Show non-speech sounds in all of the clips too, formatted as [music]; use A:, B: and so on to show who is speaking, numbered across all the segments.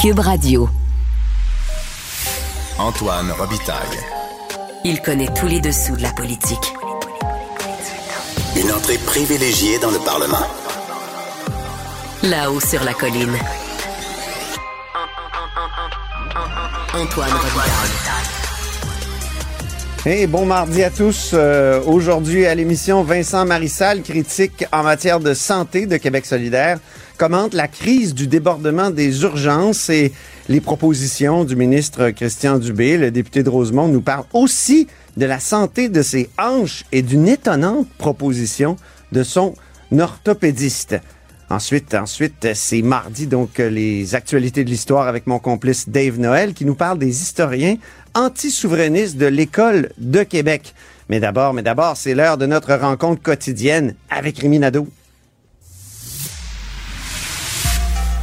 A: Cube Radio.
B: Antoine Robitaille.
A: Il connaît tous les dessous de la politique.
B: Une entrée privilégiée dans le Parlement.
A: Là-haut sur la colline. Antoine Robitaille.
C: Hey, bon mardi à tous. Euh, Aujourd'hui à l'émission, Vincent Marissal, critique en matière de santé de Québec solidaire, commente la crise du débordement des urgences et les propositions du ministre Christian Dubé. Le député de Rosemont nous parle aussi de la santé de ses hanches et d'une étonnante proposition de son orthopédiste. Ensuite, ensuite, c'est mardi, donc les actualités de l'histoire avec mon complice Dave Noël qui nous parle des historiens anti-souverainistes de l'école de Québec. Mais d'abord, mais d'abord, c'est l'heure de notre rencontre quotidienne avec Rémi Nadeau.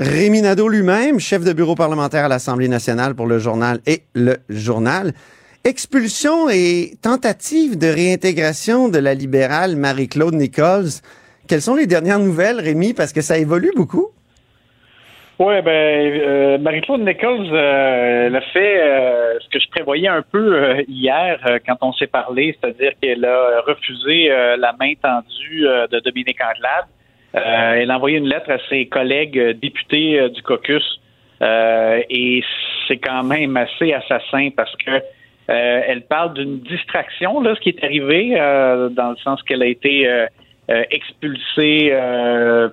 C: Rémi Nadeau lui-même, chef de bureau parlementaire à l'Assemblée nationale pour le journal et le journal. Expulsion et tentative de réintégration de la libérale Marie-Claude Nichols. Quelles sont les dernières nouvelles, Rémi, parce que ça évolue beaucoup?
D: Oui, ben euh, Marie-Claude Nichols euh, elle a fait euh, ce que je prévoyais un peu euh, hier euh, quand on s'est parlé, c'est-à-dire qu'elle a refusé euh, la main tendue de Dominique Anglade. Euh, elle a envoyé une lettre à ses collègues euh, députés euh, du caucus et c'est quand même assez assassin parce que elle parle d'une distraction, là, ce qui est arrivé, dans le sens qu'elle a été euh, euh, expulsée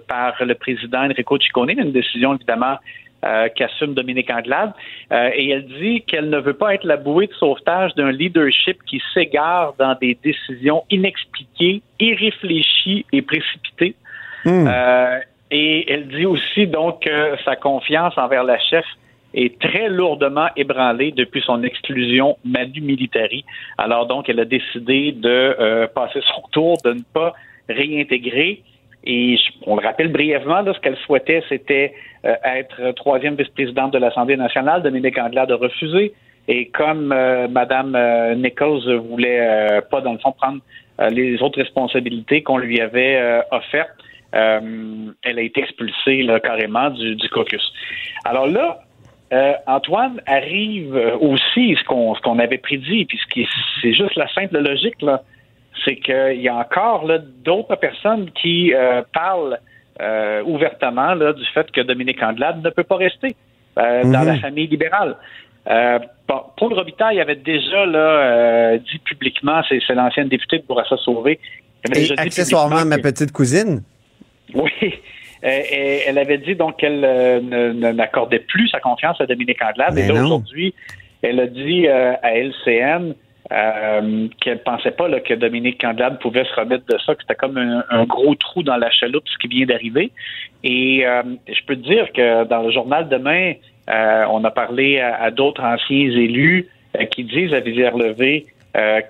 D: par le président Enrico Ciccone, une décision évidemment euh, qu'assume Dominique Anglade. Et elle dit qu'elle ne veut pas être la bouée de sauvetage d'un leadership qui s'égare dans des décisions inexpliquées, irréfléchies et précipitées. Euh, et elle dit aussi donc que sa confiance envers la chef est très lourdement ébranlée depuis son exclusion Manu Militari. Alors donc, elle a décidé de euh, passer son [laughs] tour, de ne pas réintégrer. Et on le rappelle brièvement, là, ce qu'elle souhaitait, c'était euh, être troisième vice-présidente de l'Assemblée nationale. Dominique Anglade a refusé. Et comme euh, Madame euh, Nichols voulait euh, pas, dans le fond, prendre euh, les autres responsabilités qu'on lui avait offertes, euh, elle a été expulsée là, carrément du, du caucus. Alors là, euh, Antoine arrive euh, aussi ce qu'on avait prédit, puis ce c'est juste la simple logique là, c'est qu'il y a encore d'autres personnes qui euh, parlent euh, ouvertement là, du fait que Dominique Anglade ne peut pas rester dans
C: Mhm.
D: la famille libérale. Bon, Paul Robitaille avait déjà là, dit publiquement, c'est l'ancienne députée de Bourassa Sauvé,
C: Et accessoirement, ma petite cousine? [laughs]
D: oui. Et elle avait dit donc qu'elle euh, n'accordait plus sa confiance à Dominique Anglade.
C: Mais
D: et là, aujourd'hui, elle a dit euh, à LCN euh, qu'elle pensait pas là, que Dominique Anglade pouvait se remettre de ça, que c'était comme un, un gros trou dans la chaloupe, ce qui vient d'arriver. Et euh, je peux te dire que dans le journal demain, euh, on a parlé à, à d'autres anciens élus qui disent à visière levée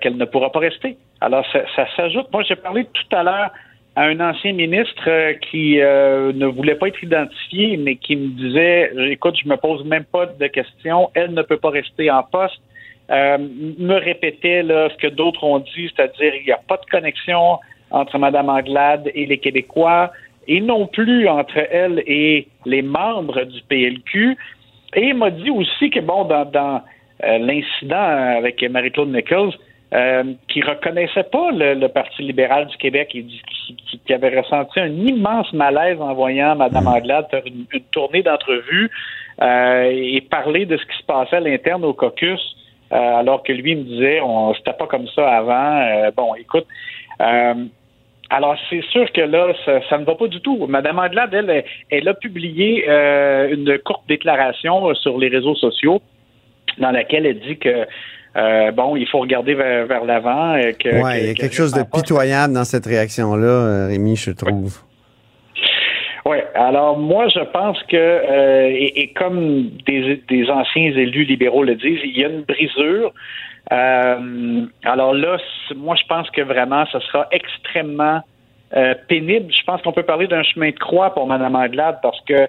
D: qu'elle ne pourra pas rester. Alors, ça, ça s'ajoute. Moi, j'ai parlé tout à l'heure à un ancien ministre euh, qui euh, ne voulait pas être identifié, mais qui me disait Écoute, je me pose même pas de questions, elle ne peut pas rester en poste. Euh, me répétait là, ce que d'autres ont dit, c'est-à-dire il n'y a pas de connexion entre Mme Anglade et les Québécois, et non plus entre elle et les membres du PLQ. Et il m'a dit aussi que, bon, dans, dans euh, l'incident avec Marie-Claude Nichols, euh, qui reconnaissait pas le, Parti libéral du Québec et qui, avait ressenti un immense malaise en voyant Mme Anglade faire une, tournée d'entrevue euh, et parler de ce qui se passait à l'interne au caucus, euh, alors que lui me disait on c'était pas comme ça avant. Bon, écoute. alors, c'est sûr que là, ça, ça ne va pas du tout. Madame Anglade, elle, elle, a publié une courte déclaration sur les réseaux sociaux dans laquelle elle dit que euh, bon, il faut regarder vers, vers l'avant. euh, que-
C: il y a
D: que-
C: quelque chose de pitoyable dans cette réaction-là, euh, Rémi, je trouve.
D: Oui, alors moi je pense que euh, et, comme des, des, anciens élus libéraux le disent, il y a une brisure. Euh, alors là, moi je pense que vraiment ce sera extrêmement euh, pénible. Je pense qu'on peut parler d'un chemin de croix pour Mme Anglade parce que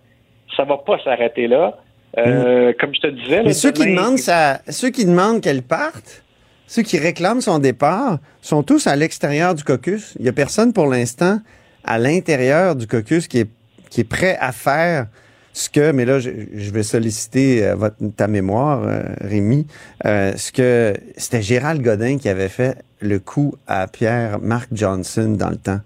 D: ça va pas s'arrêter là. Mm. Comme je te disais.
C: Mais ceux, qui demandent ça, ceux qui demandent qu'elle parte, ceux qui réclament son départ, sont tous à l'extérieur du caucus. Il y a personne pour l'instant à l'intérieur du caucus qui est qui est prêt à faire ce que, mais là, je, vais solliciter euh, votre, ta mémoire, euh, Rémi, euh, ce que c'était Gérald Godin qui avait fait le coup à Pierre-Marc Johnson dans le temps,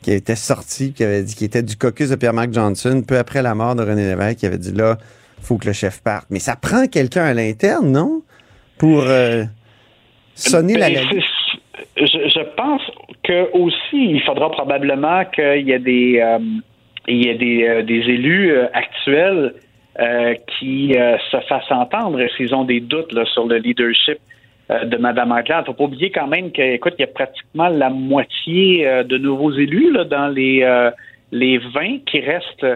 C: qui était sorti, qui avait dit qu'il était du caucus de Pierre-Marc Johnson, peu après la mort de René Lévesque, qui avait dit là, faut que le chef parte. Mais ça prend quelqu'un à l'interne, non? Pour sonner la
D: ben, je, je, pense que aussi, il faudra probablement qu'il y ait des il y a des, euh, des élus euh, actuels euh, qui se fassent entendre s'ils ont des doutes là, sur le leadership de Mme Anglade. Il ne faut pas oublier quand même qu'écoute, il y a pratiquement la moitié de nouveaux élus là, dans les, les 20 qui restent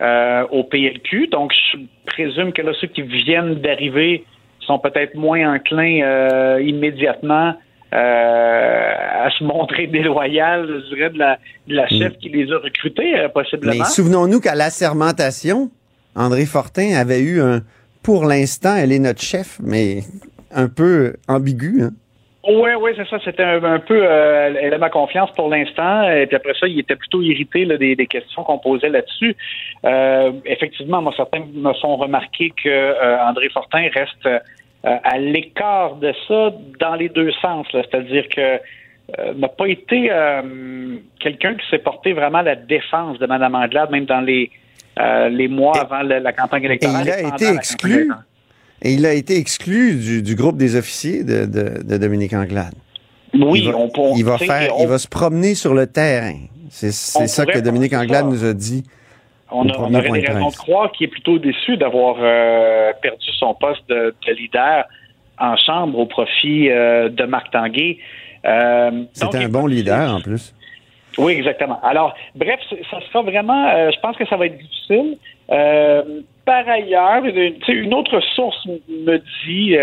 D: au PLQ. Donc, je présume que là, ceux qui viennent d'arriver sont peut-être moins enclins immédiatement euh, à se montrer [laughs] déloyal, je dirais, de la, de la chef mm. qui les a recrutés, euh, possiblement.
C: Mais souvenons-nous qu'à l'assermentation, André Fortin avait eu un pour l'instant, elle est notre chef, mais un peu ambigu. Hein?
D: Oui, oui, c'est ça. C'était un, peu, euh, elle a ma confiance pour l'instant. Et puis après ça, il était plutôt irrité des, des, questions qu'on posait là-dessus. effectivement, moi, certains me font remarquer que André Fortin reste euh, à l'écart de ça dans les deux sens. C'est-à-dire que euh, n'a pas été euh, quelqu'un qui s'est porté vraiment à la défense de Mme Anglade, même dans les, les mois avant la, campagne électorale.
C: Et il a été exclu. Et il a été exclu du, groupe des officiers de, de, Dominique Anglade.
D: Oui,
C: il va,
D: on,
C: il va faire, il va se promener sur le terrain. C'est ça que Dominique Anglade nous a dit
D: on, aurait des raisons de croire qu'il est plutôt déçu d'avoir euh, perdu son poste de, leader en chambre au profit euh, de Marc Tanguay.
C: Euh, C'était un bon leader en plus.
D: Oui, exactement. Alors, bref, ça sera vraiment, je pense que ça va être difficile. Par ailleurs, une, autre source me dit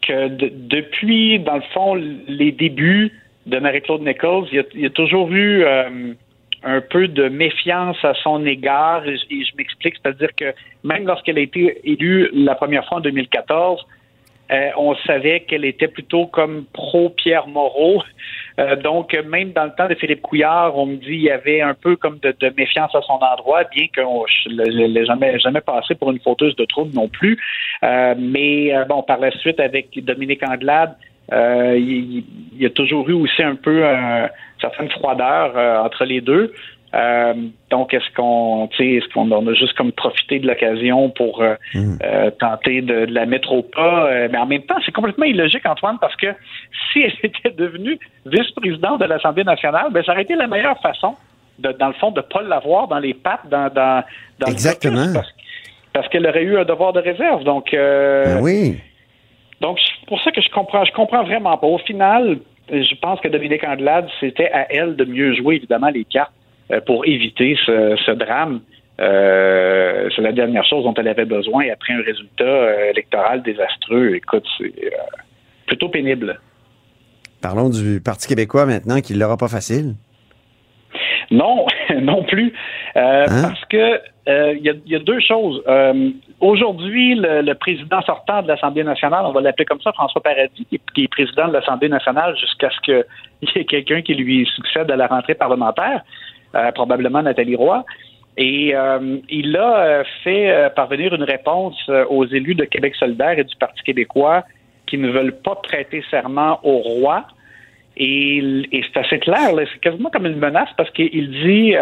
D: que depuis, dans le fond, les débuts de Marie-Claude Nichols, il y, a, toujours eu un peu de méfiance à son égard. Et, je m'explique, c'est-à-dire que même lorsqu'elle a été élue la première fois en 2014, euh, on savait qu'elle était plutôt comme pro-Pierre Moreau. Euh, donc, même dans le temps de Philippe Couillard, on me dit qu'il y avait un peu comme de, méfiance à son endroit, bien que je ne l'ai jamais, jamais passé pour une fauteuse de trouble non plus. Euh, mais bon, par la suite, avec Dominique Anglade, il, il, y a toujours eu aussi un peu certaine froideur euh, entre les deux. Euh, donc, est-ce qu'on, est-ce qu'on a juste comme profité de l'occasion pour euh, mm. tenter de, la mettre au pas? Mais en même temps, c'est complètement illogique, Antoine, parce que [laughs] si elle était devenue vice-présidente de l'Assemblée nationale, ben ça aurait été la meilleure façon, de, dans le fond, de ne pas l'avoir dans les pattes, dans, dans,
C: Exactement.
D: parce, qu'elle aurait eu un devoir de réserve. Donc,
C: ben oui.
D: Donc, c'est pour ça que je comprends, je comprends vraiment pas. Au final, je pense que Dominique Andelade, c'était à elle de mieux jouer, évidemment, les cartes euh, pour éviter ce, drame. Euh, c'est la dernière chose dont elle avait besoin après un résultat euh, électoral désastreux. Écoute, c'est plutôt pénible.
C: Parlons du Parti québécois maintenant, qui ne l'aura pas facile.
D: Non, [laughs] non plus. Hein? Parce que il y, a deux choses. Aujourd'hui, le, président sortant de l'Assemblée nationale, on va l'appeler comme ça, François Paradis, qui, est président de l'Assemblée nationale jusqu'à ce qu'il y ait quelqu'un qui lui succède à la rentrée parlementaire, euh, probablement Nathalie Roy. Et euh, il a euh, fait parvenir une réponse aux élus de Québec solidaire et du Parti québécois qui ne veulent pas prêter serment au roi. Et, c'est assez clair, c'est quasiment comme une menace parce qu'il dit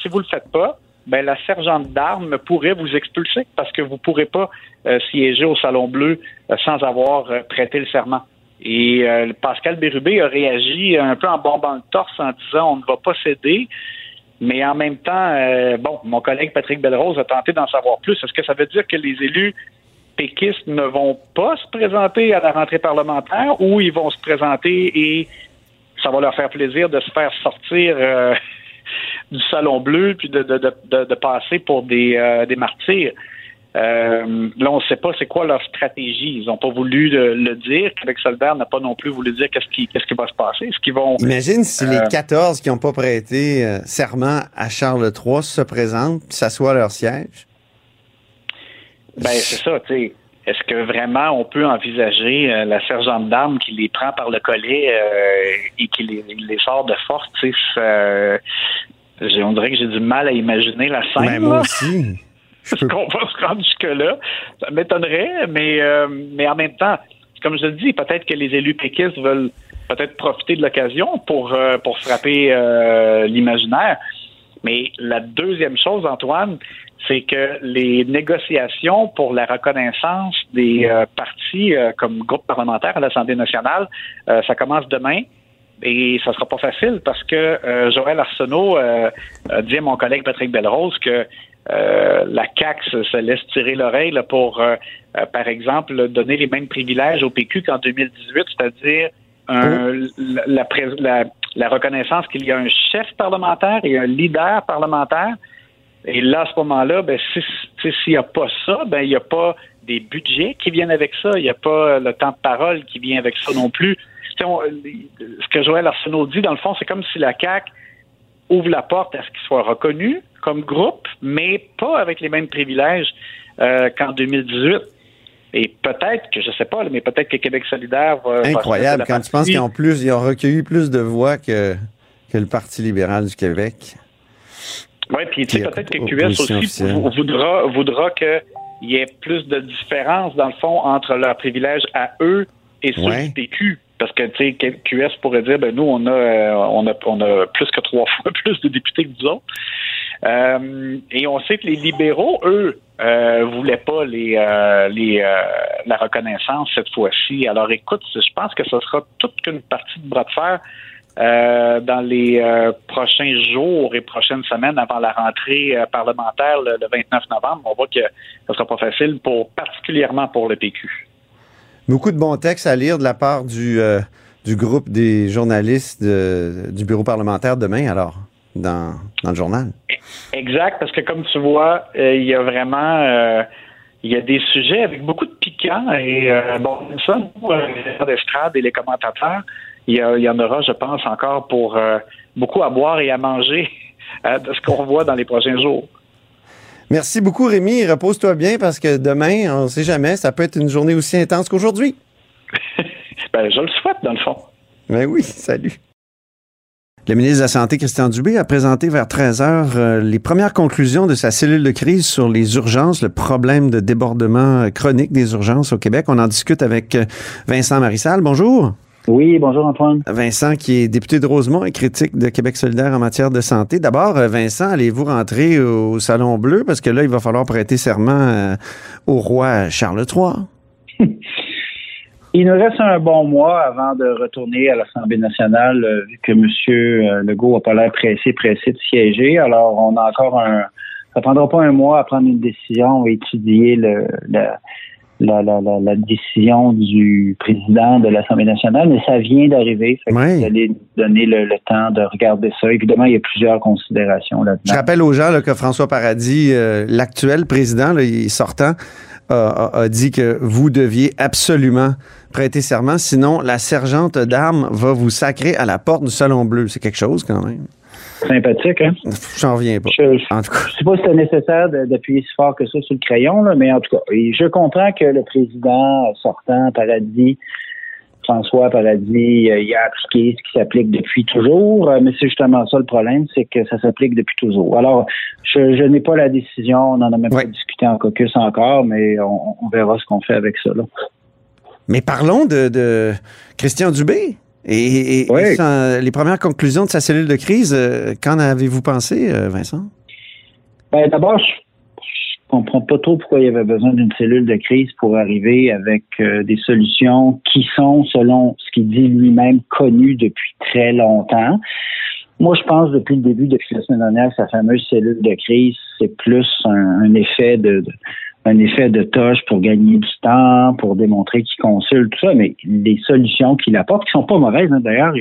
D: si vous le faites pas, ben, la sergente d'armes pourrait vous expulser parce que vous pourrez pas euh, siéger au Salon Bleu euh, sans avoir euh, prêté le serment. Et Pascal Bérubé a réagi un peu en bombant le torse en disant on ne va pas céder. Mais en même temps, bon, mon collègue Patrick Belrose a tenté d'en savoir plus. Est-ce que ça veut dire que les élus péquistes ne vont pas se présenter à la rentrée parlementaire ou ils vont se présenter et ça va leur faire plaisir de se faire sortir [laughs] du Salon Bleu, puis de, de, de, de passer pour des, euh, des martyrs? Euh, là, on ne sait pas c'est quoi leur stratégie. Ils n'ont pas voulu le, dire. Québec solidaire n'a pas non plus voulu dire qu'est-ce qui, qu'est-ce qui va se passer. Est-ce qu'ils vont
C: Imagine si les 14 qui n'ont pas prêté serment à Charles III se présentent, s'assoient à leur siège?
D: Ben c'est ça, tu sais. Est-ce que vraiment on peut envisager euh, la sergente d'armes qui les prend par le collet euh, et qui les, sort de force? Euh, on dirait que j'ai du mal à imaginer la scène.
C: Mais ben, moi aussi. [laughs] [laughs]
D: Est-ce qu'on va se rendre jusque-là? Ça m'étonnerait, mais, mais en même temps, comme je le dis, peut-être que les élus péquistes veulent peut-être profiter de l'occasion pour, pour frapper l'imaginaire. Mais la deuxième chose, Antoine, c'est que les négociations pour la reconnaissance des euh, partis euh, comme groupe parlementaire à l'Assemblée nationale, euh, ça commence demain. Et ça sera pas facile parce que Joël Arsenault dit à mon collègue Patrick Belrose que la CAC se, laisse tirer l'oreille pour, par exemple, donner les mêmes privilèges au PQ qu'en 2018, c'est-à-dire la, la, la reconnaissance qu'il y a un chef parlementaire et un leader parlementaire et là, à ce moment-là, ben, s'il n'y a pas ça, ben, il n'y a pas des budgets qui viennent avec ça. Il n'y a pas le temps de parole qui vient avec ça non plus. ce que Joël Arsenault dit, dans le fond, c'est comme si la CAQ ouvre la porte à ce qu'il soit reconnu comme groupe, mais pas avec les mêmes privilèges euh, qu'en 2018. Et peut-être que, je sais pas, mais peut-être que Québec solidaire va...
C: Incroyable, quand tu penses qu'en plus, ils ont recueilli plus de voix que, que le Parti libéral du Québec.
D: Oui, puis tu sais, peut-être que QS aussi voudra, voudra qu'il y ait plus de différence, dans le fond, entre leurs privilèges à eux et ceux du PQ. Parce que, tu sais, QS pourrait dire, ben nous, on a, euh, on a, on a plus que trois [laughs] fois plus de députés que nous autres. Euh, et on sait que les libéraux, eux, euh, voulaient pas les, euh, la reconnaissance cette fois-ci. Alors, écoute, je pense que ce sera toute une partie de bras de fer dans les prochains jours et prochaines semaines avant la rentrée parlementaire le, 29 novembre. On voit que ce sera pas facile, pour particulièrement pour le PQ.
C: Beaucoup de bons textes à lire de la part du, du groupe des journalistes du bureau parlementaire demain, alors, dans, dans le journal.
D: Exact, parce que comme tu vois, il y a vraiment il y a des sujets avec beaucoup de piquants et bon, ça, nous, les d'estrade et les commentateurs, il y, en aura, je pense, encore pour euh, beaucoup à boire et à manger [laughs] euh, de ce qu'on voit dans les prochains jours.
C: Merci beaucoup, Rémi. Repose-toi bien parce que demain, on ne sait jamais, ça peut être une journée aussi intense qu'aujourd'hui. [laughs]
D: ben, je le souhaite, dans le fond.
C: Ben oui, salut. Le ministre de la Santé, Christian Dubé, a présenté vers 13 heures euh, les premières conclusions de sa cellule de crise sur les urgences, le problème de débordement chronique des urgences au Québec. On en discute avec Vincent Marissal. Bonjour.
E: Oui, bonjour Antoine.
C: Vincent, qui est député de Rosemont et critique de Québec solidaire en matière de santé. D'abord, euh, Vincent, allez-vous rentrer au Salon Bleu? Parce que là, il va falloir prêter serment euh, au roi Charles III. [laughs]
E: Il nous reste un bon mois avant de retourner à l'Assemblée nationale, euh, vu que M. Legault n'a pas l'air pressé, pressé de siéger. Alors, on a encore un... Ça prendra pas un mois à prendre une décision et étudier le, la, la, la, décision du président de l'Assemblée nationale, mais ça vient d'arriver. Vous allez donner le, temps de regarder ça. Évidemment, il y a plusieurs considérations là-dedans.
C: Je rappelle aux gens que François Paradis, euh, l'actuel président, là, il sortant, a, dit que vous deviez absolument prêter serment, sinon la sergente d'armes va vous sacrer à la porte du Salon Bleu. C'est quelque chose quand même.
E: Sympathique, hein?
C: J'en reviens pas.
E: Je, en tout cas. je sais pas si c'était nécessaire d'appuyer si fort que ça sur le crayon, là, mais en tout cas, je comprends que le président sortant, Paradis, François Paradis, euh, il a appliqué ce qui s'applique depuis toujours, euh, mais c'est justement ça le problème, c'est que ça s'applique depuis toujours. Alors, je, n'ai pas la décision, on n'en a même pas discuté en caucus encore, mais on, verra ce qu'on fait avec ça. Là.
C: Mais parlons de, de Christian Dubé. Et, les premières conclusions de sa cellule de crise, euh, qu'en avez-vous pensé, euh, Vincent?
E: Ben, D'abord, je, comprends pas trop pourquoi il y avait besoin d'une cellule de crise pour arriver avec euh, des solutions qui sont, selon ce qu'il dit lui-même, connues depuis très longtemps. Moi, je pense depuis le début, depuis la semaine dernière, sa fameuse cellule de crise, c'est plus un, effet de un effet de toche pour gagner du temps, pour démontrer qu'il consulte, tout ça, mais les solutions qu'il apporte, qui sont pas mauvaises, hein, d'ailleurs,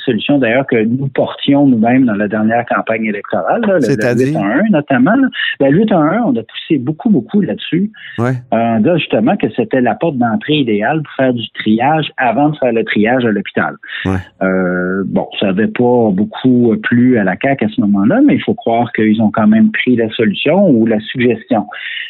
E: solutions d'ailleurs que nous portions nous-mêmes dans la dernière campagne électorale, là, le 8 1 notamment. Là. Le 8 1, on a poussé beaucoup, beaucoup là-dessus.
C: Ouais.
E: Disant justement que c'était la porte d'entrée idéale pour faire du triage avant de faire le triage à l'hôpital.
C: Ouais.
E: Euh, bon, ça n'avait pas beaucoup plu à la CAQ à ce moment-là, mais il faut croire qu'ils ont quand même pris la solution ou la suggestion.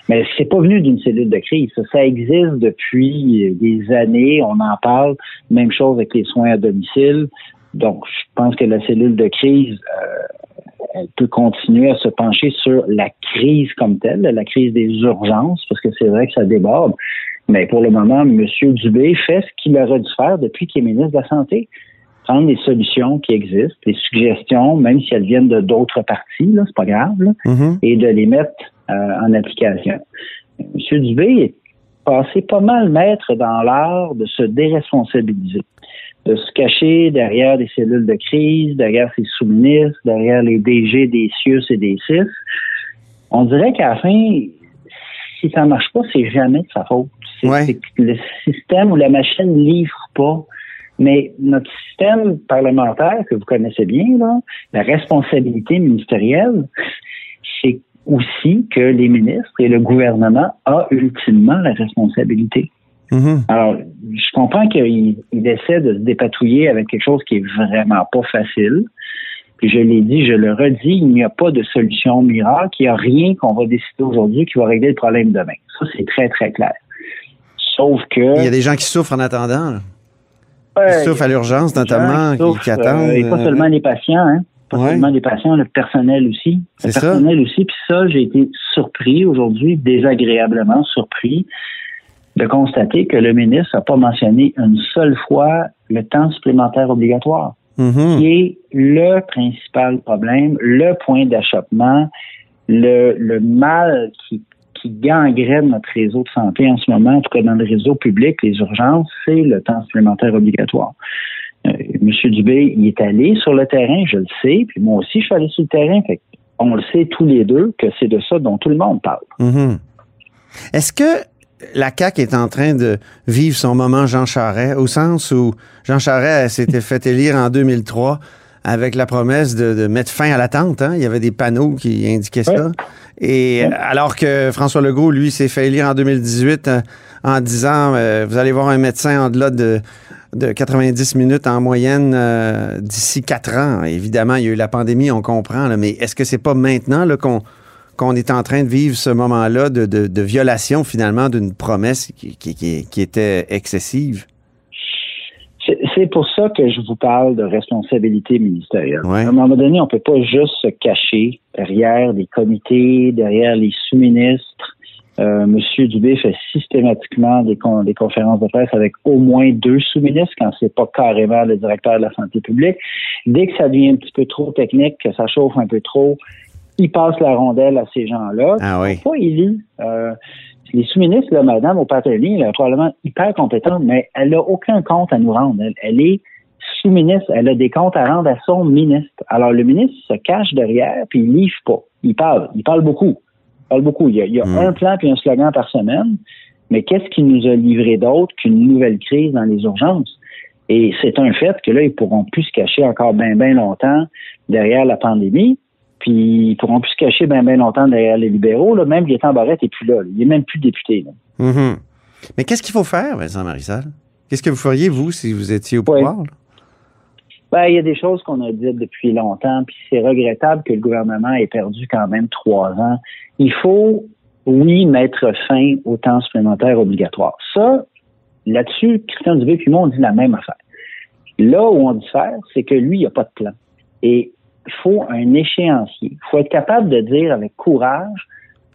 E: Mais c'est pas venu d'une cellule de crise. Ça, ça existe depuis des années. On en parle. Même chose avec les soins à domicile. Donc, je pense que la cellule de crise, euh, elle peut continuer à se pencher sur la crise comme telle, la crise des urgences, parce que c'est vrai que ça déborde. Mais pour le moment, M. Dubé fait ce qu'il aurait dû faire depuis qu'il est ministre de la Santé. Prendre les solutions qui existent, les suggestions, même si elles viennent de d'autres partis, là, c'est pas grave, là,
C: Mhm.
E: et de les mettre euh, en application. M. Dubé est passé pas mal maître dans l'art de se déresponsabiliser, de se cacher derrière des cellules de crise, derrière ses sous-ministres, derrière les DG des CIUS et des CIS. On dirait qu'à la fin, si ça marche pas, c'est jamais de sa faute. C'est
C: Ouais.
E: c'est que le système ou la machine livre pas. Mais notre système parlementaire, que vous connaissez bien, là, la responsabilité ministérielle, c'est aussi que les ministres et le gouvernement a ultimement la responsabilité.
C: Mhm.
E: Alors, je comprends qu'il il essaie de se dépatouiller avec quelque chose qui est vraiment pas facile. Puis je l'ai dit, je le redis, il n'y a pas de solution miracle, il n'y a rien qu'on va décider aujourd'hui qui va régler le problème demain. Ça, c'est très, très clair. Sauf que...
C: Il y a des gens qui souffrent en attendant. là.
E: Ouais,
C: Qui souffrent à l'urgence, notamment, qui,
E: souffrent,
C: qui attendent.
E: euh, et pas
C: euh,
E: seulement les patients, hein. Pas
C: Ouais.
E: seulement les patients, le personnel aussi. Le
C: ça.
E: personnel aussi. Puis ça, j'ai été surpris aujourd'hui, désagréablement surpris, de constater que le ministre n'a pas mentionné une seule fois le temps supplémentaire obligatoire,
C: mhm.
E: qui est le principal problème, le point d'achoppement, le, le mal qui, qui gangrène notre réseau de santé en ce moment, en tout cas dans le réseau public, les urgences, c'est le temps supplémentaire obligatoire. Euh, Monsieur Dubé, il est allé sur le terrain, je le sais, puis moi aussi, je suis allé sur le terrain. Fait on le sait tous les deux que c'est de ça dont tout le monde parle.
C: Mhm. Est-ce que la CAQ est en train de vivre son moment Jean Charest, au sens où Jean Charest s'était [laughs] fait élire en 2003 avec la promesse de, de mettre fin à l'attente. Hein? Il y avait des panneaux qui indiquaient ça. Et alors que François Legault, lui, s'est fait élire en 2018 euh, en disant euh, vous allez voir un médecin en delà de, de 90 minutes en moyenne euh, d'ici quatre ans. Évidemment, il y a eu la pandémie, on comprend, là, mais est-ce que c'est pas maintenant qu'on qu'on est en train de vivre ce moment-là de, de, de violation finalement d'une promesse qui, qui, qui, qui était excessive?
E: C'est- pour ça que je vous parle de responsabilité ministérielle.
C: Ouais.
E: À un moment donné, on peut pas juste se cacher derrière des comités, derrière les sous-ministres. Euh, Monsieur Dubé fait systématiquement des, con- des conférences de presse avec au moins deux sous-ministres quand c'est pas carrément le directeur de la santé publique. Dès que ça devient un petit peu trop technique, que ça chauffe un peu trop, il passe la rondelle à ces gens-là.
C: Ah oui.
E: Ils sont pas élus. Euh, les sous-ministres, là, Madame O'Pattoni, elle est probablement hyper compétente, mais elle n'a aucun compte à nous rendre. Elle, elle est sous-ministre, elle a des comptes à rendre à son ministre. Alors, le ministre se cache derrière, puis il livre pas. Il parle. Il parle beaucoup. Il parle beaucoup. Il y a, il y a
C: Mm.
E: un plan puis un slogan par semaine, mais qu'est-ce qu'il nous a livré d'autre qu'une nouvelle crise dans les urgences? Et c'est un fait que là, ils pourront plus se cacher encore bien, bien longtemps derrière la pandémie. Puis ils pourront plus se cacher bien, bien longtemps derrière les libéraux. Là. Même Gaétan Barrette n'est plus là. là. Il est même plus député. Là.
C: Mhm. Mais qu'est-ce qu'il faut faire, Vincent Marissal? Qu'est-ce que vous feriez, vous, si vous étiez au
E: Ouais.
C: pouvoir? là?
E: Ben, il y a des choses qu'on a dites depuis longtemps, puis c'est regrettable que le gouvernement ait perdu quand même trois ans. Il faut, oui, mettre fin au temps supplémentaire obligatoire. Ça, là-dessus, Christian Dubé puis moi, on dit la même affaire. Là où on diffère, c'est que lui, il n'y a pas de plan. Et faut un échéancier. Il faut être capable de dire avec courage,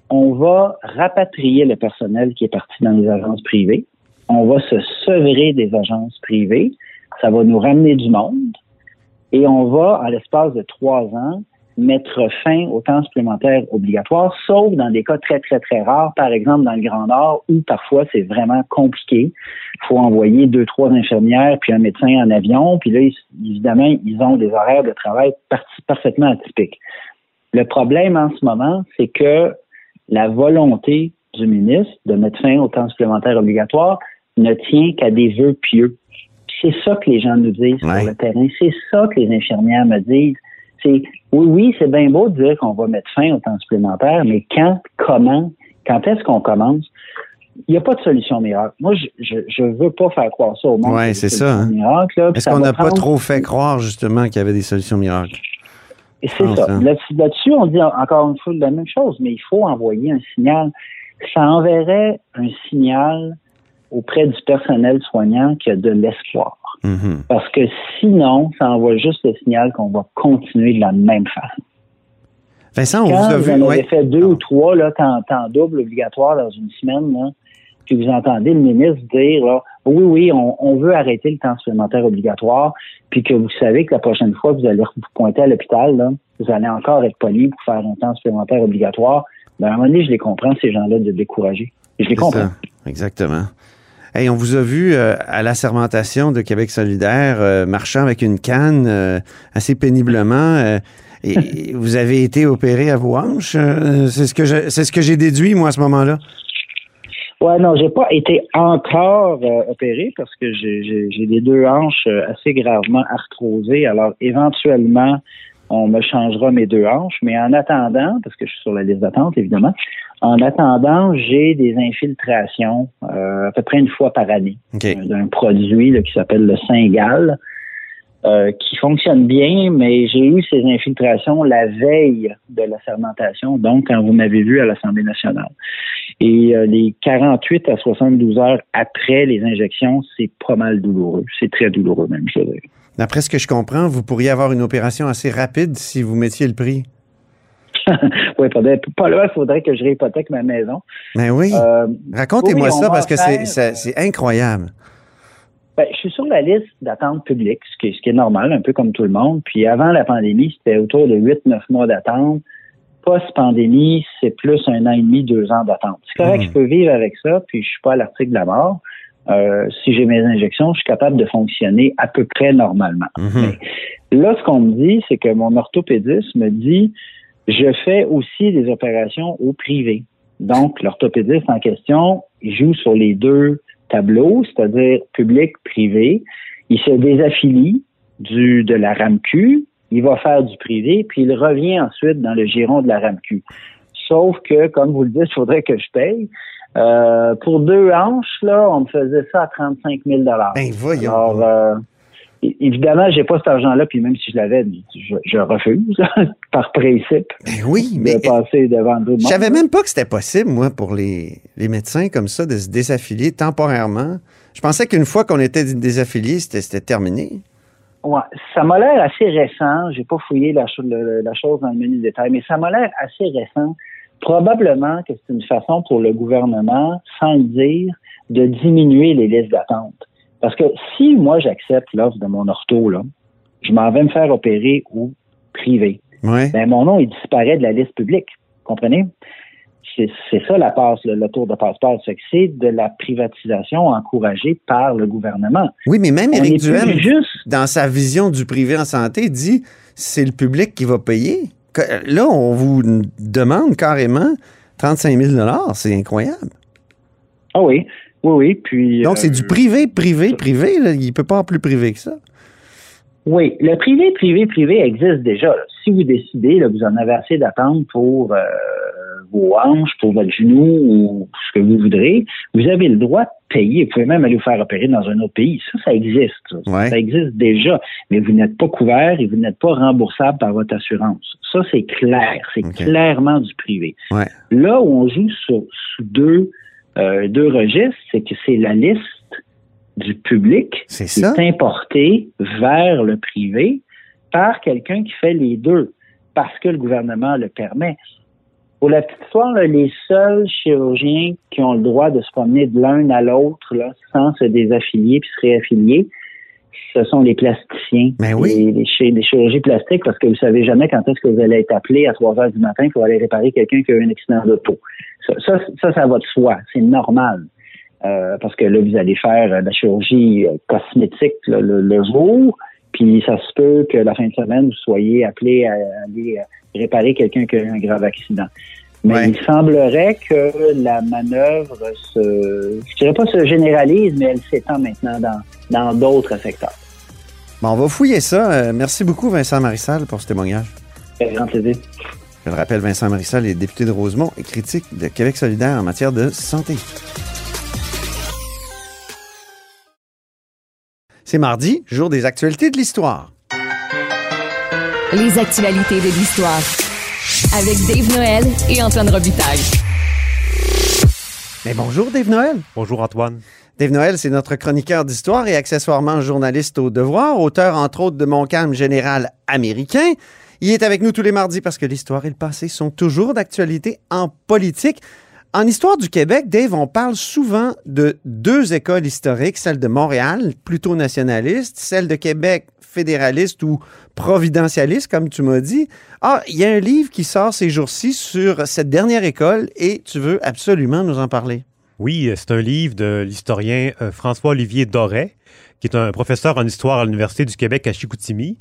E: on va rapatrier le personnel qui est parti dans les agences privées. On va se sevrer des agences privées. Ça va nous ramener du monde. Et on va, en l'espace de trois ans, mettre fin au temps supplémentaire obligatoire, sauf dans des cas très, très, très rares, par exemple dans le Grand Nord, où parfois c'est vraiment compliqué. Il faut envoyer deux, trois infirmières, puis un médecin en avion, puis là, évidemment, ils ont des horaires de travail par- parfaitement atypiques. Le problème en ce moment, c'est que la volonté du ministre de mettre fin au temps supplémentaire obligatoire ne tient qu'à des vœux pieux. C'est ça que les gens nous disent
C: Ouais.
E: sur le terrain. C'est ça que les infirmières me disent. C'est oui, oui, c'est bien beau de dire qu'on va mettre fin au temps supplémentaire, mais quand, comment, quand est-ce qu'on commence? Il n'y a pas de solution miracle. Moi, je, je veux pas faire croire ça au monde. A
C: c'est ça, hein. Est-ce qu'on n'a pas trop fait croire, justement, qu'il y avait des solutions miracles?
E: C'est ça.
C: hein.
E: Là-dessus, on dit en- encore une fois la même chose, mais il faut envoyer un signal. Ça enverrait un signal auprès du personnel soignant qu'il y a de l'espoir.
C: Mhm.
E: Parce que sinon, ça envoie juste le signal qu'on va continuer de la même façon.
C: Vincent, on
E: Quand
C: vous a
E: vous
C: vu. ouais.
E: fait deux ou trois, là, temps, temps double obligatoire dans une semaine, là, puis vous entendez le ministre dire, là, oui, oui, on, on veut arrêter le temps supplémentaire obligatoire, puis que vous savez que la prochaine fois que vous allez vous pointer à l'hôpital, vous allez encore être poli pour faire un temps supplémentaire obligatoire. Ben, à un moment donné, je les comprends, ces gens-là, de décourager. Je les comprends.
C: ça, exactement. Hey, on vous a vu euh, à l'assermentation de Québec solidaire euh, marchant avec une canne euh, assez péniblement. [laughs] et, vous avez été opéré à vos hanches. c'est ce que je- c'est ce que j'ai déduit moi à ce moment-là.
E: Ouais, non, j'ai pas été encore opéré parce que j'ai- les deux hanches assez gravement arthrosées. Alors, éventuellement, on me changera mes deux hanches. Mais en attendant, parce que je suis sur la liste d'attente, évidemment, en attendant, j'ai des infiltrations euh, à peu près une fois par année d'un produit là, qui s'appelle le Syngal, euh, qui fonctionne bien, mais j'ai eu ces infiltrations la veille de la fermentation, donc quand vous m'avez vu à l'Assemblée nationale. Et euh, les 48 à 72 heures après les injections, c'est pas mal douloureux. C'est très douloureux même, je dirais.
C: D'après ce que je comprends, vous pourriez avoir une opération assez rapide si vous mettiez le prix. [laughs]
E: oui, pas là, il faudrait que je réhypothèque ma maison.
C: Mais oui.
E: Euh,
C: Racontez-moi
E: oui,
C: ça parce que
E: faire,
C: c'est incroyable.
E: Ben, je suis sur la liste d'attente publique, ce qui, est, ce qui est normal, un peu comme tout le monde. Puis avant la pandémie, c'était autour de 8-9 mois d'attente. Post-pandémie, c'est plus un an et demi, deux ans d'attente. C'est correct,
C: Mhm.
E: je peux vivre avec ça, puis je suis pas à l'article de la mort. Euh, si j'ai mes injections, je suis capable de fonctionner à peu près normalement.
C: Mhm.
E: Là, ce qu'on me dit, c'est que mon orthopédiste me dit, je fais aussi des opérations au privé. Donc, l'orthopédiste en question, il joue sur les deux tableaux, c'est-à-dire public, privé. Il se désaffilie du, de la RAMQ, il va faire du privé, puis il revient ensuite dans le giron de la RAMQ. Sauf que, comme vous le dites, il faudrait que je paye. Euh, pour deux hanches, là, on me faisait ça à 35 000
C: Ben voyons.
E: alors, euh, évidemment, j'ai pas cet argent-là, puis même si je l'avais, je, je refuse, [laughs] par principe,
C: Ben oui,
E: de
C: mais
E: passer devant d'autres
C: je savais même pas que c'était possible, moi, pour les, les médecins comme ça, de se désaffilier temporairement. Je pensais qu'une fois qu'on était désaffilié, c'était c'était terminé.
E: Ouais, ça m'a l'air assez récent. J'ai pas fouillé la, la chose dans le menu détail, mais ça m'a l'air assez récent. Probablement que c'est une façon pour le gouvernement, sans le dire, de diminuer les listes d'attente. Parce que si moi j'accepte l'offre de mon ortho, là, je m'en vais me faire opérer au privé.
C: Ouais.
E: ben, mon nom, il disparaît de la liste publique. Comprenez? C'est ça la passe, le, le tour de passe-passe. C'est de la privatisation encouragée par le gouvernement.
C: Oui, mais même Éric Duhem,
E: juste
C: dans sa vision du privé en santé, dit c'est le public qui va payer. Là, on vous demande carrément 35 000 C'est incroyable.
E: Ah oui, oui, oui. Puis,
C: Donc, c'est
E: euh,
C: du privé, privé, privé. là. Il ne peut pas avoir plus privé que ça.
E: Oui, le privé, privé, privé existe déjà. là. Si vous décidez, là, vous en avez assez d'attente pour euh, vos hanches, pour votre genou ou ce que vous voudrez, vous avez le droit de payer. Vous pouvez même aller vous faire opérer dans un autre pays. Ça, ça existe. Ça,
C: Ouais.
E: Ça existe déjà. Mais vous n'êtes pas couvert et vous n'êtes pas remboursable par votre assurance. Ça, c'est clair. C'est clairement du privé.
C: Ouais.
E: Là où on joue sur- sous deux, euh, deux registres, c'est que c'est la liste du public qui est importé vers le privé par quelqu'un qui fait les deux, parce que le gouvernement le permet. Pour la petite histoire, là, les seuls chirurgiens qui ont le droit de se promener de l'un à l'autre sans se désaffilier puis se réaffilier, ce sont les plasticiens,
C: Ben oui.
E: les, les chi- les chirurgies plastiques, parce que vous savez jamais quand est-ce que vous allez être appelé à 3 heures du matin pour aller réparer quelqu'un qui a eu un accident d'auto. Ça, ça, ça, ça va de soi, c'est normal. Euh, parce que là, vous allez faire euh, la chirurgie euh, cosmétique là, le, le jour, puis ça se peut que la fin de semaine, vous soyez appelé à aller réparer quelqu'un qui a eu un grave accident. Mais
C: Ouais.
E: il semblerait que la manœuvre se, je dirais pas se généralise, mais elle s'étend maintenant dans, dans d'autres secteurs.
C: Bon, on va fouiller ça. Euh, merci beaucoup, Vincent Marissal, pour ce témoignage.
E: Avec grand plaisir.
C: Je le rappelle, Vincent Marissal est député de Rosemont et critique de Québec solidaire en matière de santé. C'est mardi, jour des actualités de l'histoire.
A: Les actualités de l'histoire. Avec Dave Noël et Antoine Robitaille.
C: Mais bonjour, Dave Noël.
F: Bonjour Antoine.
C: Dave Noël, c'est notre chroniqueur d'histoire et accessoirement journaliste au devoir, auteur entre autres de Mon calme général américain. Il est avec nous tous les mardis parce que l'histoire et le passé sont toujours d'actualité en politique. En histoire du Québec, Dave, on parle souvent de deux écoles historiques, celle de Montréal, plutôt nationaliste, celle de Québec, fédéraliste ou providentialiste, comme tu m'as dit. Ah, il y a un livre qui sort ces jours-ci sur cette dernière école et tu veux absolument nous en parler.
F: Oui, c'est un livre de l'historien euh, François-Olivier Doré, qui est un professeur en histoire à l'Université du Québec à Chicoutimi.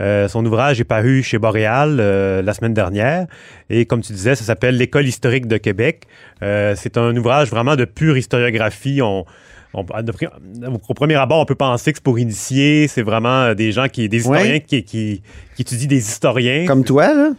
F: Euh, son ouvrage est paru chez Boréal euh, la semaine dernière. Et comme tu disais, ça s'appelle L'École historique de Québec. Euh, c'est un ouvrage vraiment de pure historiographie. On, on, au premier abord, on peut penser que c'est pour initier. C'est vraiment des gens qui, des historiens
C: Ouais.
F: qui, qui, qui étudient des historiens.
C: Comme toi, là?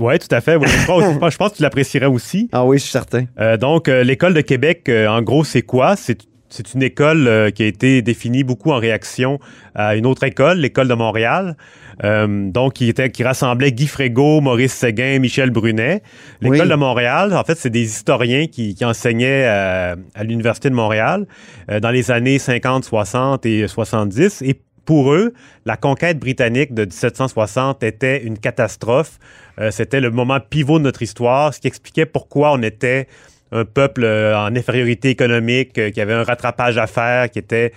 F: Oui, tout à fait. Je, pense, je pense que tu l'apprécierais aussi.
C: Ah oui, je suis certain.
F: Euh, donc, euh, l'école de Québec, euh, en gros, c'est quoi? C'est c'est une école euh, qui a été définie beaucoup en réaction à une autre école, l'école de Montréal, euh, donc qui était qui rassemblait Guy Frégaud, Maurice Séguin, Michel Brunet. L'école
C: Oui.
F: de Montréal, en fait, c'est des historiens qui, qui enseignaient à l'université de Montréal euh, dans les années 50, 60 et 70 et pour eux, la conquête britannique de 1760 était une catastrophe. Euh, C'était le moment pivot de notre histoire, ce qui expliquait pourquoi on était un peuple euh, en infériorité économique, euh, qui avait un rattrapage à faire, qui était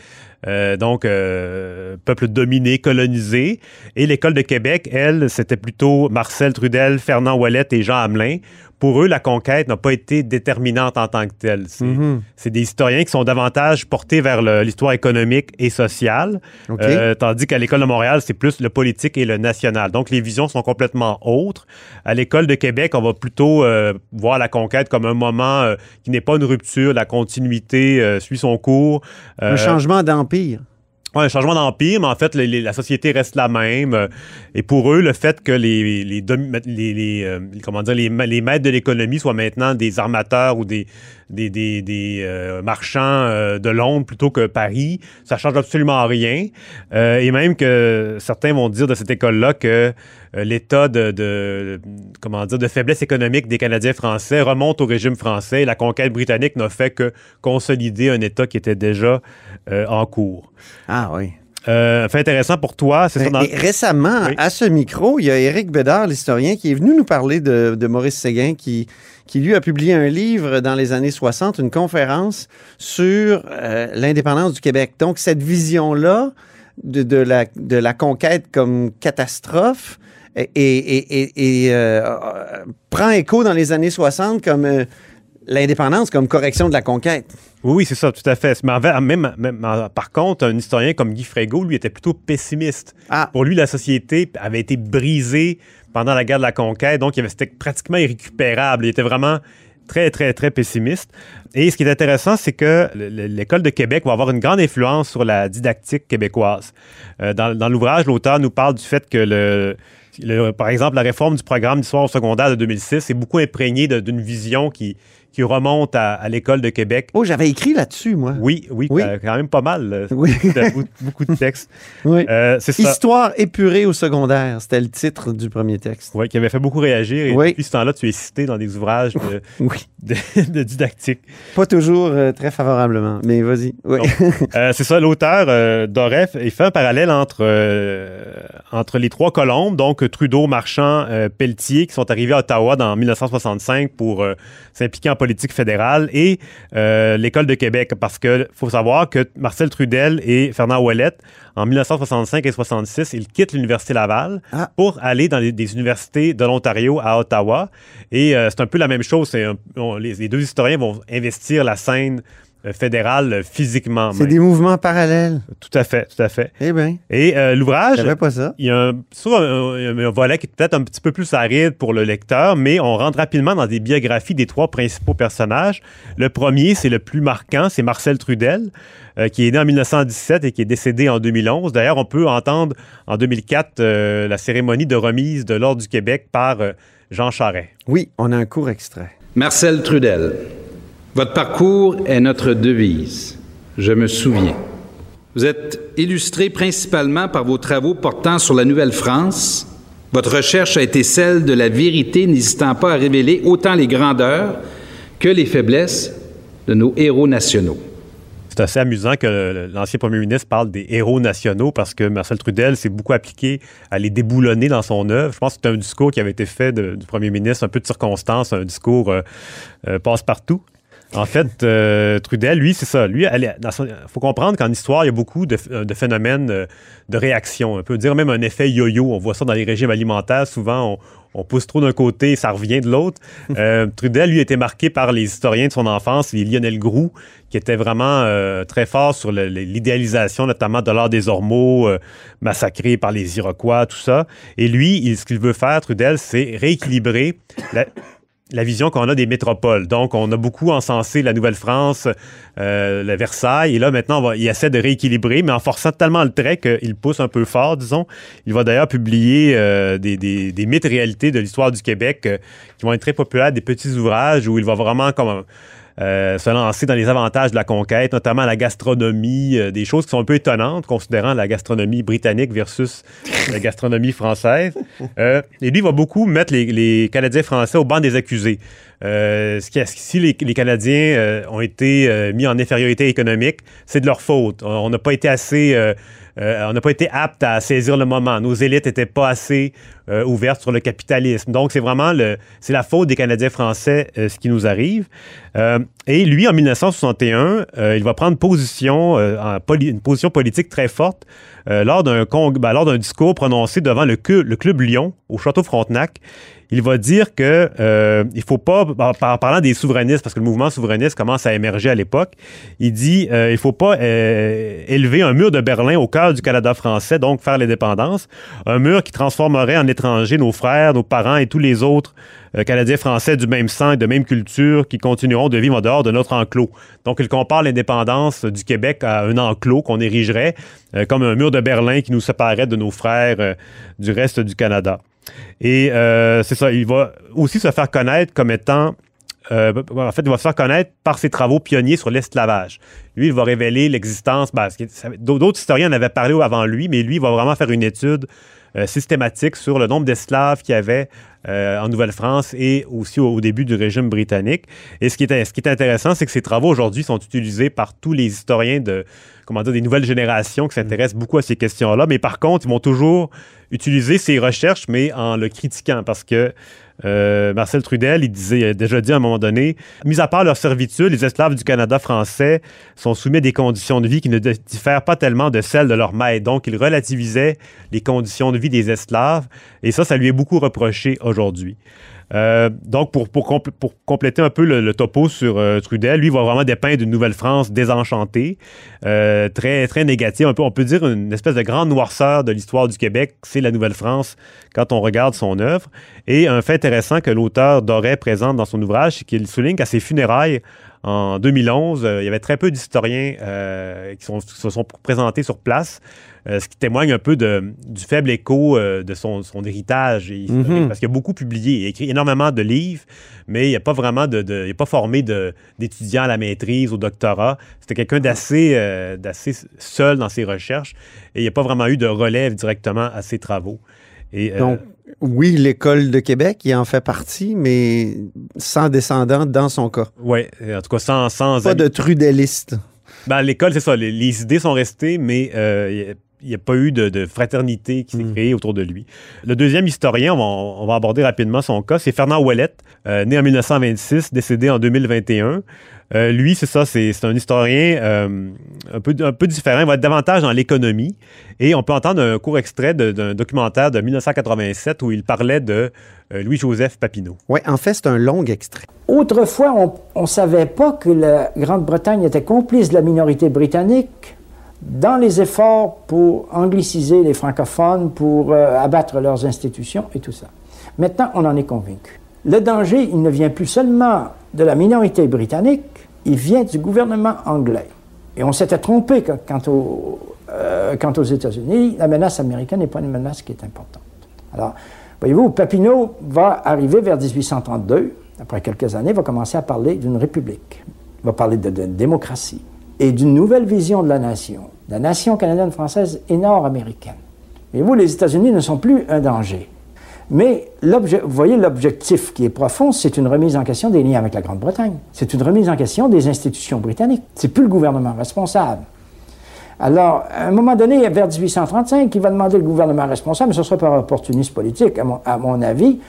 F: donc euh, peuple dominé, colonisé. Et l'école de Québec, elle, c'était plutôt Marcel Trudel, Fernand Ouellette et Jean Hamelin. Pour eux, la conquête n'a pas été déterminante en tant que telle. C'est
C: Mhm.
F: des historiens qui sont davantage portés vers l'histoire économique et sociale, euh, tandis qu'à l'école de Montréal, c'est plus le politique et le national. Donc, les visions sont complètement autres. À l'école de Québec, on va plutôt euh, voir la conquête comme un moment euh, qui n'est pas une rupture, la continuité suit son cours.
C: Un changement d'empire.
F: Ouais, un changement d'empire, mais en fait, la société reste la même. euh, et pour eux, le fait que les, les, les, euh, comment dire, les maîtres de l'économie soient maintenant des armateurs ou des, des, des, des, euh, marchands euh, de Londres plutôt que Paris, ça change absolument rien. Euh, et même que certains vont dire de cette école-là que l'état de, de, comment dire, de faiblesse économique des Canadiens français remonte au régime français. La conquête britannique n'a fait que consolider un état qui était déjà en cours.
C: Ah oui.
F: Euh, fait intéressant pour toi, c'est ça dans...
C: Et récemment,
F: Oui.
C: à ce micro, il y a Éric Bédard, l'historien, qui est venu nous parler de, de Maurice Séguin, qui, qui lui a publié un livre dans les années 60, une conférence sur euh, l'indépendance du Québec. Donc, cette vision-là de, de, la, de la conquête comme catastrophe et, et, et- et, euh, euh, prend écho dans les années 60 comme euh, l'indépendance comme correction de la conquête.
F: Oui, oui, c'est ça, tout à fait. Mais en même, même- en- par contre, un historien comme Guy Frégaud, lui, était plutôt pessimiste.
C: Ah,
F: Pour lui, la société avait été brisée pendant la guerre de la conquête, donc c'était pratiquement irrécupérable. Il était vraiment très, très, très pessimiste. Et ce qui est intéressant, c'est que le- le- l'école de Québec va avoir une grande influence sur la didactique québécoise. Euh, dans dans l'ouvrage, l'auteur nous parle du fait que le, le- par exemple, la réforme du programme d'histoire au secondaire de 2006 est beaucoup imprégnée d'une vision qui, qui remonte à, à l'école de Québec.
C: oh, j'avais écrit là-dessus, moi.
F: Oui, oui,
C: Oui.
F: euh, quand même pas mal. euh,
C: Oui. [laughs]
F: beaucoup, de textes. [laughs]
C: Oui.
F: Euh, c'est ça.
C: Histoire épurée au secondaire, c'était le titre du premier texte.
F: Ouais, qui avait fait beaucoup réagir. Et
C: Oui.
F: depuis ce temps-là, tu es cité dans des ouvrages de, [laughs]
C: Oui.
F: De, [laughs] de didactique.
C: Pas toujours euh, très favorablement, mais vas-y. Oui. [laughs]
F: Euh, c'est ça, l'auteur, euh, Doref, il fait un parallèle entre, entre les trois colombes, donc Trudeau, Marchand, Pelletier, qui sont arrivés à Ottawa dans 1965 pour s'impliquer en politique fédérale, et l'École de Québec, parce que faut savoir que Marcel Trudel et Fernand Ouellette, en 1965 et 66, ils quittent l'Université Laval
C: Ah.
F: pour aller dans les, des universités de l'Ontario à Ottawa. Et euh, c'est un peu la même chose. c'est un- on- les, les deux historiens vont investir la scène fédéral euh, physiquement.
C: C'est des mouvements parallèles.
F: Tout à fait, tout à fait.
C: Eh bien,
F: Et euh,
C: je
F: l'ouvrage,
C: savais pas ça.
F: il y a un, soit un, un volet qui est peut-être un petit peu plus aride pour le lecteur, mais on rentre rapidement dans des biographies des trois principaux personnages. Le premier, c'est le plus marquant, c'est Marcel Trudel, euh, qui est né en 1917 et qui est décédé en 2011. D'ailleurs, on peut entendre en 2004 euh, la cérémonie de remise de l'Ordre du Québec par euh, Jean Charest.
C: Oui, on a un court extrait.
G: Marcel Trudel, votre parcours est notre devise. Je me souviens. Vous êtes illustré principalement par vos travaux portant sur la Nouvelle-France. Votre recherche a été celle de la vérité, n'hésitant pas à révéler autant les grandeurs que les faiblesses de nos héros nationaux.
F: C'est assez amusant que l'ancien premier ministre parle des héros nationaux parce que Marcel Trudel s'est beaucoup appliqué à les déboulonner dans son œuvre. Je pense que c'est un discours qui avait été fait de- du premier ministre, un peu de circonstance, un discours euh, euh, passe-partout. En fait, euh, Trudel, lui, c'est ça. Lui, il faut comprendre qu'en histoire, il y a beaucoup de, euh, de phénomènes euh, de réaction. On peut dire même un effet yo-yo. On voit ça dans les régimes alimentaires. Souvent, on, on pousse trop d'un côté et ça revient de l'autre. [laughs] Euh, Trudel, lui, a été marqué par les historiens de son enfance, les Lionel Groux, qui étaient vraiment euh, très forts sur l'idéalisation, notamment de l'art des Ormeaux, euh, massacré par les Iroquois, tout ça. Et lui, il- ce qu'il veut faire, Trudel, c'est rééquilibrer la, la vision qu'on a des métropoles. Donc, on a beaucoup encensé la Nouvelle-France, euh, le Versailles, et là, maintenant, on va- il essaie de rééquilibrer, mais en forçant tellement le trait qu'il pousse un peu fort, disons. Il va d'ailleurs publier euh, des, des, des mythes réalités de l'histoire du Québec euh, qui vont être très populaires, des petits ouvrages où il va vraiment comme euh, se lancer dans les avantages de la conquête, notamment la gastronomie, euh, des choses qui sont un peu étonnantes, considérant la gastronomie britannique versus la [laughs] gastronomie française. Euh, et lui, il va beaucoup mettre les, les Canadiens français au banc des accusés. Ce qui, si les, les Canadiens ont été mis en infériorité économique, c'est de leur faute. On n'a pas été assez... euh, on n'a pas été apte à saisir le moment. Nos élites n'étaient pas assez euh, ouvertes sur le capitalisme. Donc, c'est vraiment le, c'est la faute des Canadiens français euh, ce qui nous arrive. Et lui, en 1961, euh, il va prendre position, euh, une position politique très forte euh, lors d'un ben, discours prononcé devant le, club Lyon au château Frontenac. Il va dire que euh, il faut pas, en par- parlant des souverainistes, parce que le mouvement souverainiste commence à émerger à l'époque, il dit il faut pas élever un mur de Berlin au cœur du Canada français, donc faire l'indépendance, un mur qui transformerait en étrangers nos frères, nos parents et tous les autres Canadiens français du même sang et de même culture qui continueront de vivre en dehors de notre enclos. Donc, il compare l'indépendance du Québec à un enclos qu'on érigerait euh, comme un mur de Berlin qui nous séparerait de nos frères euh, du reste du Canada. Et euh, c'est ça, il va aussi se faire connaître comme étant euh, en fait, il va se faire connaître par ses travaux pionniers sur l'esclavage. Lui, il va révéler l'existence. ben, D'autres historiens en avaient parlé avant lui, mais lui, il va vraiment faire une étude euh, systématique sur le nombre d'esclaves qu'il y avait euh, en Nouvelle-France et aussi au, début du régime britannique. Et ce qui est, ce qui est intéressant, c'est que ces travaux aujourd'hui sont utilisés par tous les historiens de, comment dire, des nouvelles générations qui s'intéressent beaucoup à ces questions-là. Mais par contre, ils vont toujours utiliser ces recherches, mais en le critiquant parce que euh, Marcel Trudel, il disait, il a déjà dit à un moment donné, mis à part leur servitude, les esclaves du Canada français sont soumis à des conditions de vie qui ne diffèrent pas tellement de celles de leurs maîtres. Donc, il relativisait les conditions de vie des esclaves et ça, ça lui est beaucoup reproché aujourd'hui. Euh, donc, pour, pour, compl- pour compléter un peu le, topo sur euh, Trudel, lui il va vraiment dépeindre une Nouvelle-France désenchantée, euh, très, très négative. Un peu, on peut dire une espèce de grande noirceur de l'histoire du Québec, c'est la Nouvelle-France quand on regarde son œuvre. Et un fait intéressant que l'auteur Doré présente dans son ouvrage, c'est qu'il souligne qu'à ses funérailles, en 2011, euh, il y avait très peu d'historiens qui se sont présentés sur place, euh, ce qui témoigne un peu de- du faible écho euh, de son, son héritage historique,
C: Mhm.
F: parce qu'il a beaucoup publié, il a écrit énormément de livres, mais il n'a pas vraiment de, de- il n'a pas formé d'étudiants à la maîtrise, au doctorat. C'était quelqu'un d'assez euh, d'assez seul dans ses recherches et il n'y a pas vraiment eu de relève directement à ses travaux. Et,
C: Donc, oui, l'École de Québec, il en fait partie, mais sans descendant dans son cas.
F: ouais, en tout cas, sans, sans
C: Pas de trudelliste.
F: Ben, l'école, c'est ça. Les, les idées sont restées, mais euh, n'y a pas eu de, fraternité qui s'est
C: Hmm.
F: créée autour de lui. Le deuxième historien, on va, on va aborder rapidement son cas, c'est Fernand Ouellet, euh, né en 1926, décédé en 2021. Euh, lui, c'est ça, c'est un historien euh, un, peu, un peu différent. Il va être davantage dans l'économie. Et on peut entendre un court extrait d'un documentaire de 1987 où il parlait de euh, Louis-Joseph Papineau.
C: Oui, en fait, c'est un long extrait.
H: Autrefois, on ne savait pas que la Grande-Bretagne était complice de la minorité britannique dans les efforts pour angliciser les francophones, pour euh, abattre leurs institutions et tout ça. Maintenant, on en est convaincu. Le danger, il ne vient plus seulement de la minorité britannique, il vient du gouvernement anglais. Et on s'était trompé euh, quant aux États-Unis. La menace américaine n'est pas une menace qui est importante. Alors, voyez-vous, Papineau va arriver vers 1832. Après quelques années, va commencer à parler d'une république. Va parler de, de démocratie et d'une nouvelle vision de la nation. La nation canadienne, française et nord-américaine. Voyez-vous, les États-Unis ne sont plus un danger. Mais vous voyez, l'objectif qui est profond, c'est une remise en question des liens avec la Grande-Bretagne. C'est une remise en question des institutions britanniques. C'est plus le gouvernement responsable. Alors, à un moment donné, vers 1835, il va demander le gouvernement responsable, mais ce sera par opportunisme politique, à mon, avis,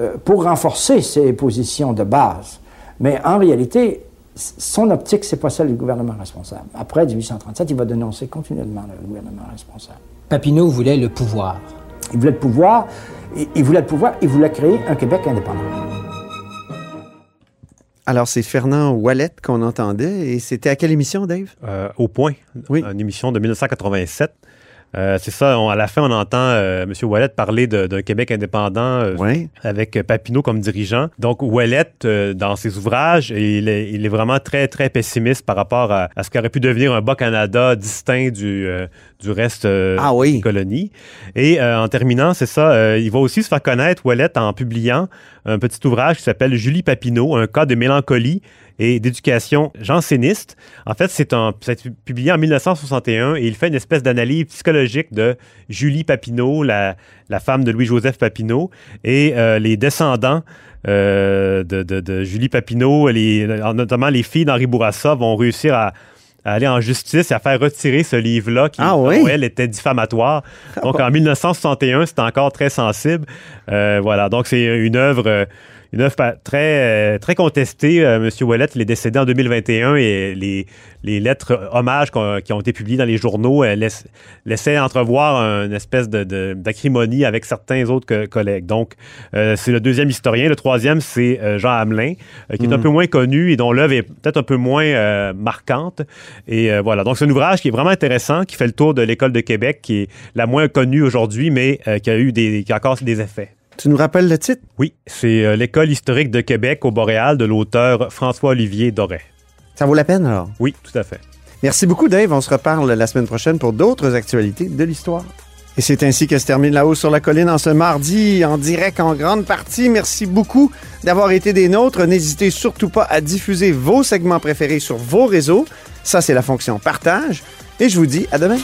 H: euh, pour renforcer ses positions de base. Mais en réalité, son optique, c'est pas celle du gouvernement responsable. Après 1837, il va dénoncer continuellement le gouvernement responsable.
I: Papineau voulait le pouvoir.
H: Il voulait le pouvoir, il, il voulait le pouvoir, il voulait créer un Québec indépendant.
C: Alors, c'est Fernand Wallet qu'on entendait. Et c'était à quelle émission, Dave?
F: Euh, au point,
C: Oui.
F: une émission de 1987. Euh, c'est ça, on- à la fin, on entend euh, M. Ouellet parler d'un Québec indépendant euh,
C: Oui.
F: avec Papineau comme dirigeant. Donc, Ouellet, euh, dans ses ouvrages, il est, il est vraiment très, très pessimiste par rapport à, à ce qu'aurait pu devenir un Bas-Canada distinct du, euh, du reste
C: Ah oui.
F: des colonies. Et euh, en terminant, c'est ça, euh, il va aussi se faire connaître, Ouellet, en publiant un petit ouvrage qui s'appelle Julie Papineau, un cas de mélancolie et d'éducation janséniste. En fait, c'est publié en 1961 et il fait une espèce d'analyse psychologique de Julie Papineau, la, la femme de Louis-Joseph Papineau, et euh, les descendants euh, de, de- de Julie Papineau, les, notamment les filles d'Henri Bourassa, vont réussir à, à aller en justice et à faire retirer ce livre-là qui,
C: Ah oui?
F: elle, était diffamatoire. Donc, en 1961, c'était encore très sensible. Euh, voilà, donc c'est une œuvre... une œuvre très, euh, très contestée. Euh, Monsieur Ouellet, il est décédé en 2021 et les, les lettres hommages qui ont été publiées dans les journaux euh, laissent- laissaient entrevoir une espèce de- de- d'acrimonie avec certains autres co- collègues. Donc, euh, c'est le deuxième historien. Le troisième, c'est Jean Hamelin, euh, qui est un
C: Mm.
F: peu moins connu et dont l'œuvre est peut-être un peu moins euh, marquante. Et voilà. Donc, c'est un ouvrage qui est vraiment intéressant, qui fait le tour de l'École de Québec, qui est la moins connue aujourd'hui, mais qui a eu des, qui a encore des effets.
C: Tu nous rappelles le titre?
F: Oui, c'est euh, l'École historique de Québec au Boréal de l'auteur François-Olivier Doré.
C: Ça vaut la peine, alors?
F: Oui, tout à fait.
C: Merci beaucoup, Dave. On se reparle la semaine prochaine pour d'autres actualités de l'histoire. Et c'est ainsi que se termine La Haut sur la Colline en ce mardi, en direct en grande partie. Merci beaucoup d'avoir été des nôtres. N'hésitez surtout pas à diffuser vos segments préférés sur vos réseaux. Ça, c'est la fonction partage. Et je vous dis à demain.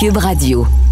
A: Cube Radio.